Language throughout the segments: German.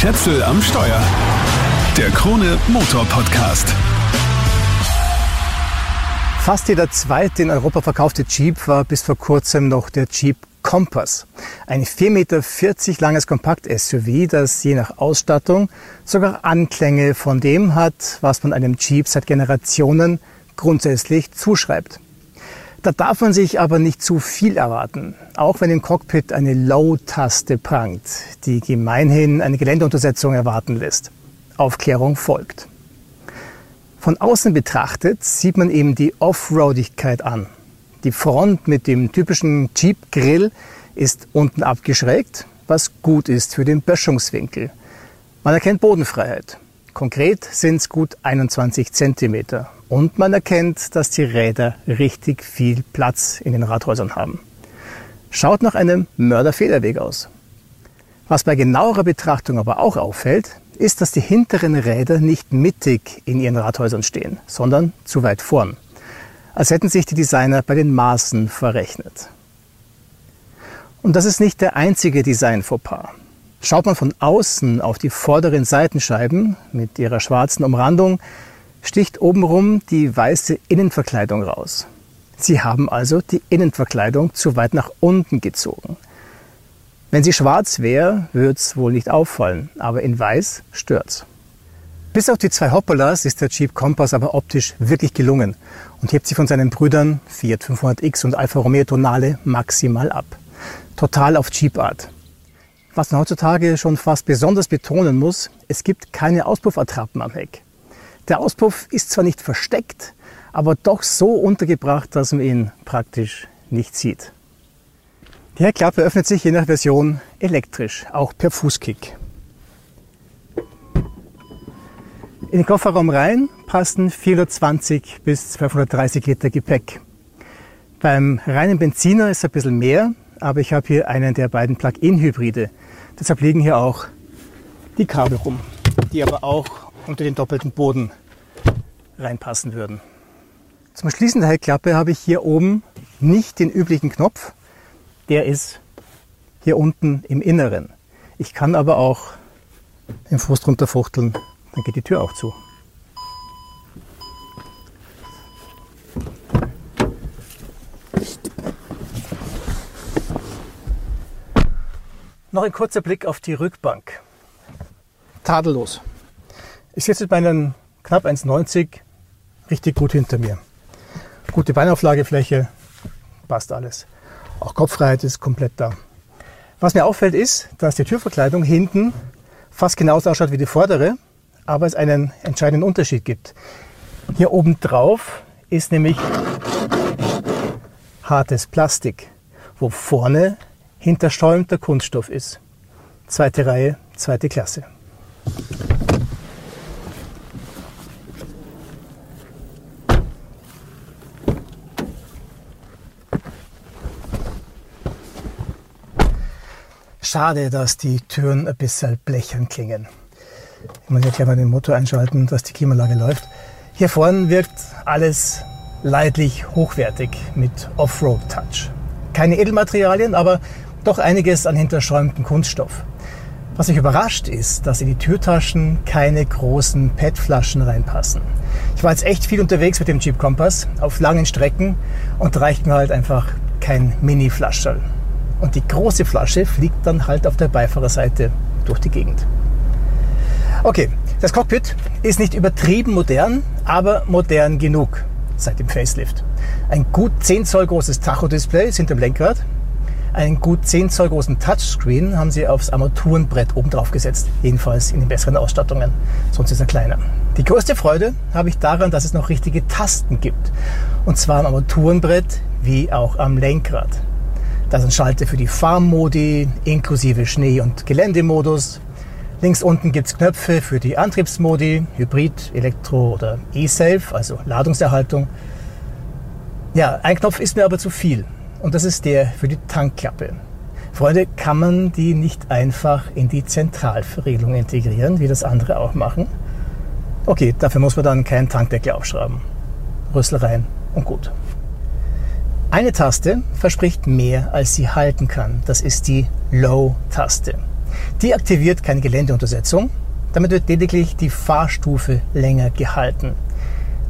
Schätzel am Steuer. Der Krone Motor Podcast. Fast jeder zweite in Europa verkaufte Jeep war bis vor kurzem noch der Jeep Compass. Ein 4,40 Meter langes Kompakt-SUV, das je nach Ausstattung sogar Anklänge von dem hat, was man einem Jeep seit Generationen grundsätzlich zuschreibt. Da darf man sich aber nicht zu viel erwarten, auch wenn im Cockpit eine Low-Taste prangt, die gemeinhin eine Geländeuntersetzung erwarten lässt. Aufklärung folgt. Von außen betrachtet sieht man eben die Offroadigkeit an. Die Front mit dem typischen Jeep-Grill ist unten abgeschrägt, was gut ist für den Böschungswinkel. Man erkennt Bodenfreiheit. Konkret sind es gut 21 cm. Und man erkennt, dass die Räder richtig viel Platz in den Radhäusern haben. Schaut nach einem Mörderfederweg aus. Was bei genauerer Betrachtung aber auch auffällt, ist, dass die hinteren Räder nicht mittig in ihren Radhäusern stehen, sondern zu weit vorn. Als hätten sich die Designer bei den Maßen verrechnet. Und das ist nicht der einzige Design-Fauxpas. Schaut man von außen auf die vorderen Seitenscheiben mit ihrer schwarzen Umrandung, sticht obenrum die weiße Innenverkleidung raus. Sie haben also die Innenverkleidung zu weit nach unten gezogen. Wenn sie schwarz wäre, würde es wohl nicht auffallen, aber in weiß stört's. Bis auf die zwei Hoppolas ist der Jeep Compass aber optisch wirklich gelungen und hebt sie von seinen Brüdern Fiat 500X und Alfa Romeo Tonale maximal ab. Total auf Jeep-Art. Was man heutzutage schon fast besonders betonen muss, es gibt keine Auspuffattrappen am Heck. Der Auspuff ist zwar nicht versteckt, aber doch so untergebracht, dass man ihn praktisch nicht sieht. Die Heckklappe öffnet sich je nach Version elektrisch, auch per Fußkick. In den Kofferraum rein passen 420 bis 230 Liter Gepäck. Beim reinen Benziner ist ein bisschen mehr, aber ich habe hier einen der beiden Plug-in-Hybride. Deshalb liegen hier auch die Kabel rum, die aber auch unter den doppelten Boden reinpassen würden. Zum Schließen der Heckklappe habe ich hier oben nicht den üblichen Knopf. Der ist hier unten im Inneren. Ich kann aber auch den Fuß drunter fuchteln, dann geht die Tür auch zu. Noch ein kurzer Blick auf die Rückbank. Tadellos. Ich sitze mit meinen knapp 1,90 richtig gut hinter mir. Gute Beinauflagefläche, passt alles. Auch Kopffreiheit ist komplett da. Was mir auffällt ist, dass die Türverkleidung hinten fast genauso ausschaut wie die vordere, aber es einen entscheidenden Unterschied gibt. Hier oben drauf ist nämlich hartes Plastik, wo vorne hinterstäumter Kunststoff ist. Zweite Reihe, zweite Klasse. Schade, dass die Türen ein bisschen blechern klingen. Ich muss hier gleich mal den Motor einschalten, dass die Klimaanlage läuft. Hier vorne wirkt alles leidlich hochwertig mit Offroad-Touch. Keine Edelmaterialien, aber doch einiges an hinterschäumtem Kunststoff. Was mich überrascht ist, dass in die Türtaschen keine großen PET-Flaschen reinpassen. Ich war jetzt echt viel unterwegs mit dem Jeep Compass auf langen Strecken und reicht mir halt einfach kein Mini-Flascherl. Und die große Flasche fliegt dann halt auf der Beifahrerseite durch die Gegend. Okay, das Cockpit ist nicht übertrieben modern, aber modern genug seit dem Facelift. Ein gut 10 Zoll großes Tacho-Display ist hinterm Lenkrad, einen gut 10 Zoll großen Touchscreen haben sie aufs Armaturenbrett oben drauf gesetzt. Jedenfalls in den besseren Ausstattungen. Sonst ist er kleiner. Die größte Freude habe ich daran, dass es noch richtige Tasten gibt. Und zwar am Armaturenbrett wie auch am Lenkrad. Da sind Schalter für die Farmmodi inklusive Schnee- und Geländemodus. Links unten gibt es Knöpfe für die Antriebsmodi, Hybrid, Elektro oder E-Safe, also Ladungserhaltung. Ja, ein Knopf ist mir aber zu viel und das ist der für die Tankklappe. Freunde, kann man die nicht einfach in die Zentralverriegelung integrieren, wie das andere auch machen? Okay, dafür muss man dann keinen Tankdeckel aufschrauben. Rüssel rein und gut. Eine Taste verspricht mehr, als sie halten kann. Das ist die Low-Taste. Die aktiviert keine Geländeuntersetzung, damit wird lediglich die Fahrstufe länger gehalten.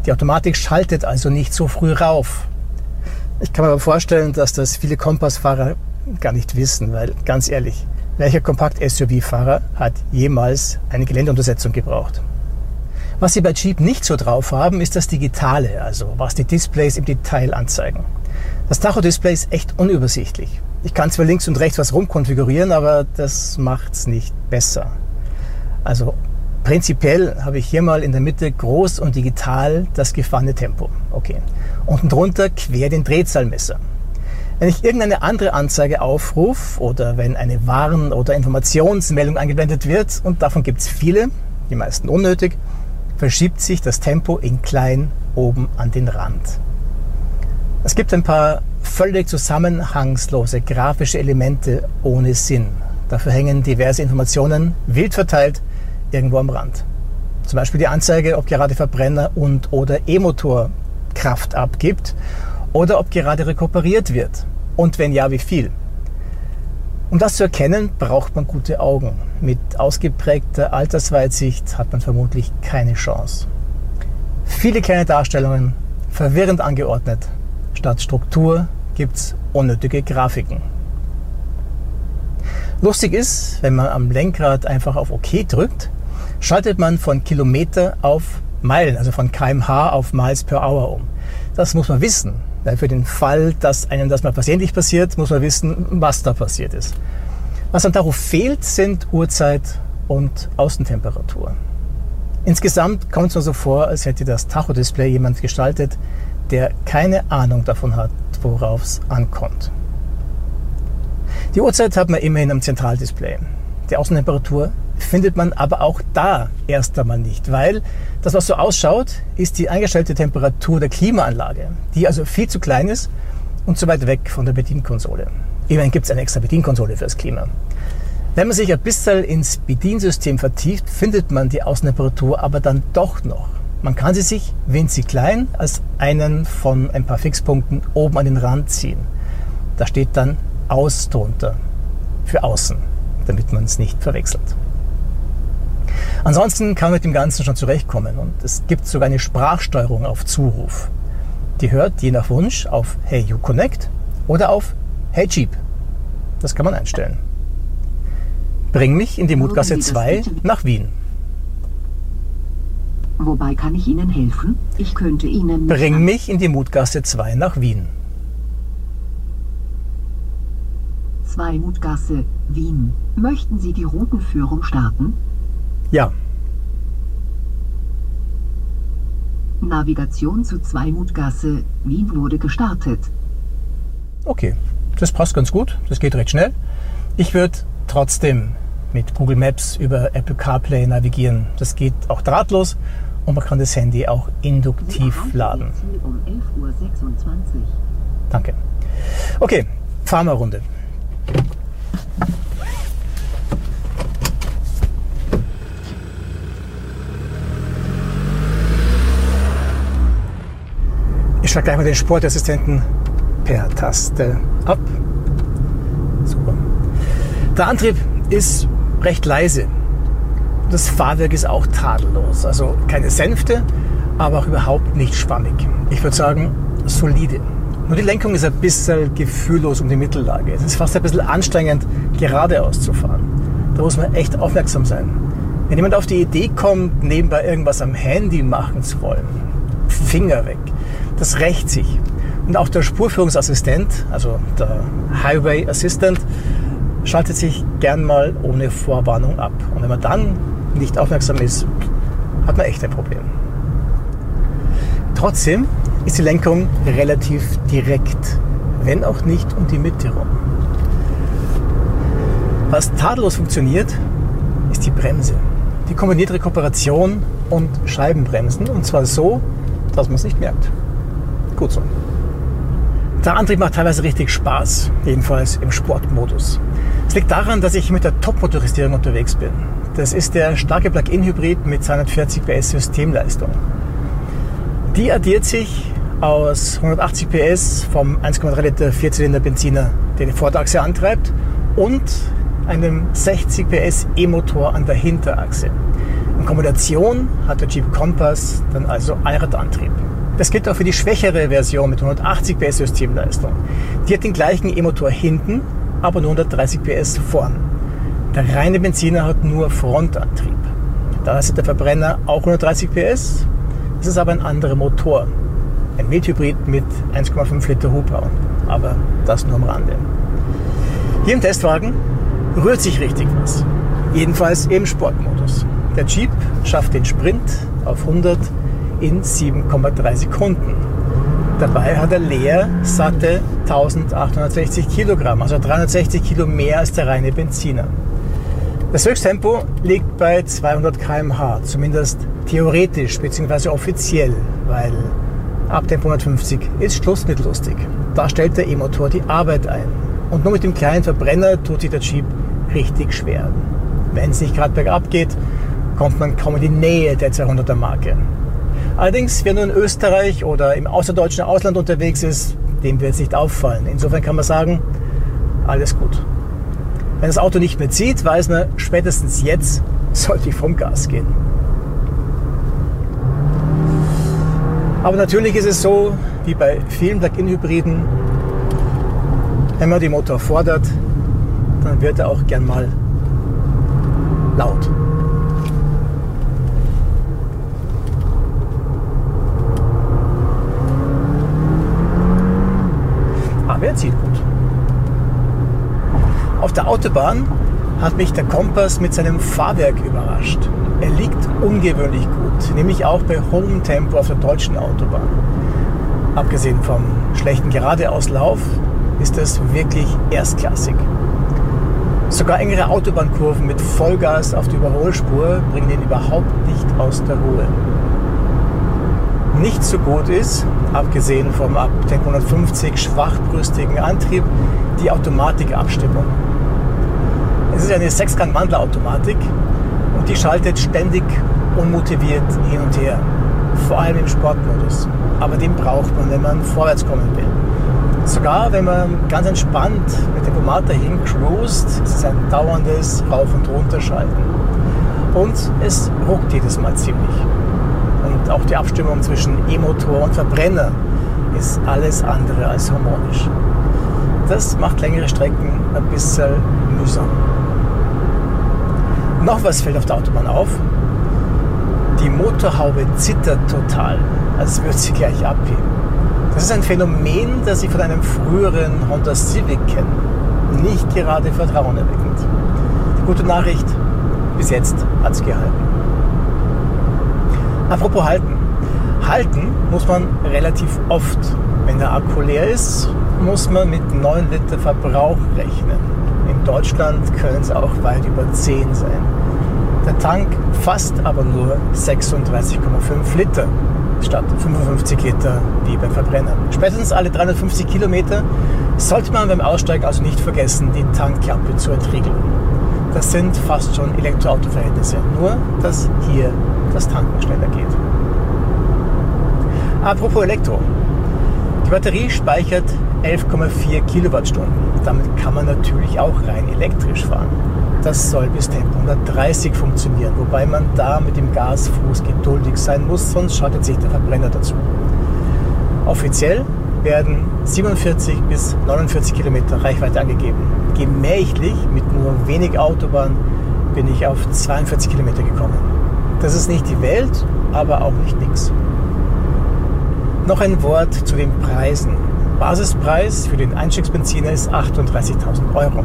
Die Automatik schaltet also nicht so früh rauf. Ich kann mir aber vorstellen, dass das viele Kompassfahrer gar nicht wissen, weil ganz ehrlich, welcher Kompakt-SUV-Fahrer hat jemals eine Geländeuntersetzung gebraucht? Was sie bei Jeep nicht so drauf haben, ist das Digitale, also was die Displays im Detail anzeigen. Das Tacho-Display ist echt unübersichtlich. Ich kann zwar links und rechts was rumkonfigurieren, aber das macht's nicht besser. Also prinzipiell habe ich hier mal in der Mitte groß und digital das gefahrene Tempo. Okay. Unten drunter quer den Drehzahlmesser. Wenn ich irgendeine andere Anzeige aufrufe oder wenn eine Warn- oder Informationsmeldung eingeblendet wird, und davon gibt es viele, die meisten unnötig, verschiebt sich das Tempo in klein oben an den Rand. Es gibt ein paar völlig zusammenhangslose grafische Elemente ohne Sinn. Dafür hängen diverse Informationen wild verteilt irgendwo am Rand. Zum Beispiel die Anzeige, ob gerade Verbrenner und oder E-Motor Kraft abgibt oder ob gerade rekuperiert wird und wenn ja, wie viel. Um das zu erkennen, braucht man gute Augen. Mit ausgeprägter Altersweitsicht hat man vermutlich keine Chance. Viele kleine Darstellungen, verwirrend angeordnet. Statt Struktur gibt es unnötige Grafiken. Lustig ist, wenn man am Lenkrad einfach auf OK drückt, schaltet man von Kilometer auf Meilen, also von kmh auf Miles per Hour um. Das muss man wissen, weil für den Fall, dass einem das mal versehentlich passiert, muss man wissen, was da passiert ist. Was am Tacho fehlt, sind Uhrzeit und Außentemperatur. Insgesamt kommt es mir so vor, als hätte das Tacho-Display jemand gestaltet, der keine Ahnung davon hat, worauf es ankommt. Die Uhrzeit hat man immerhin am Zentraldisplay. Die Außentemperatur findet man aber auch da erst einmal nicht, weil das, was so ausschaut, ist die eingestellte Temperatur der Klimaanlage, die also viel zu klein ist und zu weit weg von der Bedienkonsole. Immerhin gibt es eine extra Bedienkonsole fürs Klima. Wenn man sich ein bisschen ins Bediensystem vertieft, findet man die Außentemperatur aber dann doch noch. Man kann sie sich winzig klein als einen von ein paar Fixpunkten oben an den Rand ziehen. Da steht dann aus drunter für außen, damit man es nicht verwechselt. Ansonsten kann man mit dem Ganzen schon zurechtkommen und es gibt sogar eine Sprachsteuerung auf Zuruf. Die hört je nach Wunsch auf Hey You Connect oder auf Hey Jeep. Das kann man einstellen. Bring mich in die Mutgasse 2 nach Wien. Wobei kann ich Ihnen helfen? Ich könnte Ihnen. Bring mich in die Mutgasse 2 nach Wien. 2 Mutgasse, Wien. Möchten Sie die Routenführung starten? Ja, Navigation zu 2 Mutgasse, Wien wurde gestartet. okay. Das passt ganz gut. Das geht recht schnell. Ich würde trotzdem mit Google Maps über Apple CarPlay navigieren. Das geht auch drahtlos und man kann das Handy auch induktiv laden. Um 11.26 Uhr. Danke. Okay, fahren wir eine Runde. Ich schlage gleich mal den Sportassistenten per Taste ab. Super. Der Antrieb ist recht leise. Das Fahrwerk ist auch tadellos. Also keine Sänfte, aber auch überhaupt nicht schwammig. Ich würde sagen, solide. Nur die Lenkung ist ein bisschen gefühllos um die Mittellage. Es ist fast ein bisschen anstrengend, geradeaus zu fahren. Da muss man echt aufmerksam sein. Wenn jemand auf die Idee kommt, nebenbei irgendwas am Handy machen zu wollen, Finger weg. Das rächt sich. Und auch der Spurführungsassistent, also der Highway Assistant, schaltet sich gern mal ohne Vorwarnung ab. Und wenn man dann nicht aufmerksam ist, hat man echt ein Problem. Trotzdem ist die Lenkung relativ direkt, wenn auch nicht um die Mitte rum. Was tadellos funktioniert, ist die Bremse. Die kombiniert Rekuperation und Scheibenbremsen und zwar so, dass man es nicht merkt. Gut so. Der Antrieb macht teilweise richtig Spaß, jedenfalls im Sportmodus. Es liegt daran, dass ich mit der Top-Motorisierung unterwegs bin. Das ist der starke Plug-in-Hybrid mit 240 PS Systemleistung. Die addiert sich aus 180 PS vom 1,3 Liter Vierzylinder Benziner, der die Vorderachse antreibt, und einem 60 PS E-Motor an der Hinterachse. In Kombination hat der Jeep Compass dann also Allradantrieb. Das gilt auch für die schwächere Version mit 180 PS Systemleistung. Die hat den gleichen E-Motor hinten, aber nur 130 PS vorn. Der reine Benziner hat nur Frontantrieb. Da ist der Verbrenner auch 130 PS, es ist aber ein anderer Motor. Ein Mildhybrid mit 1,5 Liter Hubraum. Aber das nur am Rande. Hier im Testwagen rührt sich richtig was. Jedenfalls im Sportmodus. Der Jeep schafft den Sprint auf 100 in 7,3 Sekunden. Dabei hat er leer satte 1860 Kilogramm, also 360 Kilo mehr als der reine Benziner. Das Höchsttempo liegt bei 200 km/h, zumindest theoretisch bzw. offiziell, weil ab Tempo 150 ist Schluss mit lustig. Da stellt der E-Motor die Arbeit ein. Und nur mit dem kleinen Verbrenner tut sich der Jeep richtig schwer. Wenn es nicht gerade bergab geht, kommt man kaum in die Nähe der 200er Marke. Allerdings, wer nur in Österreich oder im außerdeutschen Ausland unterwegs ist, dem wird es nicht auffallen. Insofern kann man sagen, alles gut. Wenn das Auto nicht mehr zieht, weiß man, spätestens jetzt sollte ich vom Gas gehen. Aber natürlich ist es so, wie bei vielen Plug-in-Hybriden, wenn man den Motor fordert, dann wird er auch gern mal laut. Aber er zieht gut. Auf der Autobahn hat mich der Kompass mit seinem Fahrwerk überrascht. Er liegt ungewöhnlich gut, nämlich auch bei hohem Tempo auf der deutschen Autobahn. Abgesehen vom schlechten Geradeauslauf ist das wirklich erstklassig. Sogar engere Autobahnkurven mit Vollgas auf die Überholspur bringen ihn überhaupt nicht aus der Ruhe. Nicht so gut ist, abgesehen vom ab Tempo 150 schwachbrüstigen Antrieb, die Automatikabstimmung. Es ist eine Sechsgang-Wandlerautomatik und die schaltet ständig unmotiviert hin und her. Vor allem im Sportmodus. Aber den braucht man, wenn man vorwärts kommen will. Sogar wenn man ganz entspannt mit dem Format dahin cruist, ist es ein dauerndes Rauf- und Runterschalten. Und es ruckt jedes Mal ziemlich. Und auch die Abstimmung zwischen E-Motor und Verbrenner ist alles andere als harmonisch. Das macht längere Strecken ein bisschen mühsam. Noch was fällt auf der Autobahn auf. Die Motorhaube zittert total, als würde sie gleich abheben. Das ist ein Phänomen, das ich von einem früheren Honda Civic kenne. Nicht gerade vertrauenerweckend. Die gute Nachricht, bis jetzt hat es gehalten. Apropos halten. Halten muss man relativ oft. Wenn der Akku leer ist, muss man mit 9 Liter Verbrauch rechnen. Deutschland können es auch weit über 10 sein. Der Tank fasst aber nur 36,5 Liter statt 55 Liter wie beim Verbrenner. Spätestens alle 350 Kilometer sollte man beim Aussteigen also nicht vergessen, die Tankklappe zu entriegeln. Das sind fast schon Elektroauto-Verhältnisse, nur dass hier das Tanken schneller geht. Apropos Elektro. Die Batterie speichert 11,4 Kilowattstunden. Damit kann man natürlich auch rein elektrisch fahren. Das soll bis Tempo 130 funktionieren, wobei man da mit dem Gasfuß geduldig sein muss, sonst schaltet sich der Verbrenner dazu. Offiziell werden 47 bis 49 Kilometer Reichweite angegeben. Gemächlich, mit nur wenig Autobahn, bin ich auf 42 Kilometer gekommen. Das ist nicht die Welt, aber auch nicht nichts. Noch ein Wort zu den Preisen. Basispreis für den Einstiegsbenziner ist 38.000 Euro.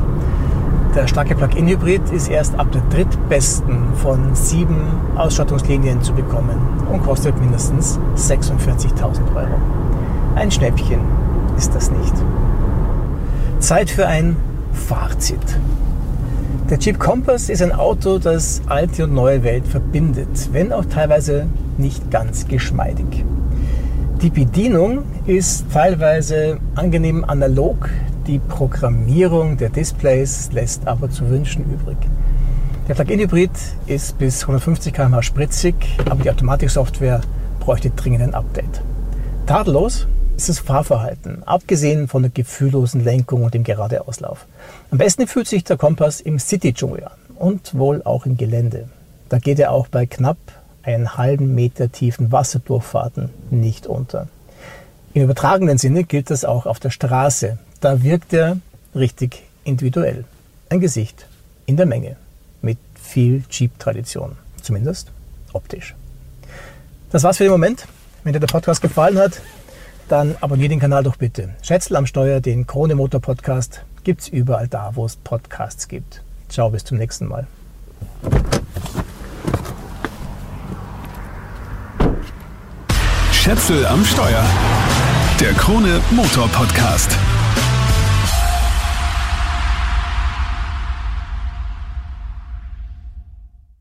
Der starke Plug-in-Hybrid ist erst ab der drittbesten von sieben Ausstattungslinien zu bekommen und kostet mindestens 46.000 Euro. Ein Schnäppchen ist das nicht. Zeit für ein Fazit. Der Jeep Compass ist ein Auto, das alte und neue Welt verbindet, wenn auch teilweise nicht ganz geschmeidig. Die Bedienung ist teilweise angenehm analog, die Programmierung der Displays lässt aber zu wünschen übrig. Der Plug-in-Hybrid ist bis 150 km/h spritzig, aber die Automatiksoftware bräuchte dringend ein Update. Tadellos ist das Fahrverhalten, abgesehen von der gefühllosen Lenkung und dem Geradeauslauf. Am besten fühlt sich der Kompass im City-Dschungel an und wohl auch im Gelände. Da geht er auch bei knapp einen halben Meter tiefen Wasserdurchfahrten nicht unter. Im übertragenen Sinne gilt das auch auf der Straße. Da wirkt er richtig individuell. Ein Gesicht in der Menge mit viel Jeep-Tradition, zumindest optisch. Das war's für den Moment. Wenn dir der Podcast gefallen hat, dann abonniere den Kanal doch bitte. Schätzel am Steuer, den Krone Motor Podcast, gibt's überall da, wo es Podcasts gibt. Ciao, bis zum nächsten Mal. Schätzel am Steuer. Der Krone Motor Podcast.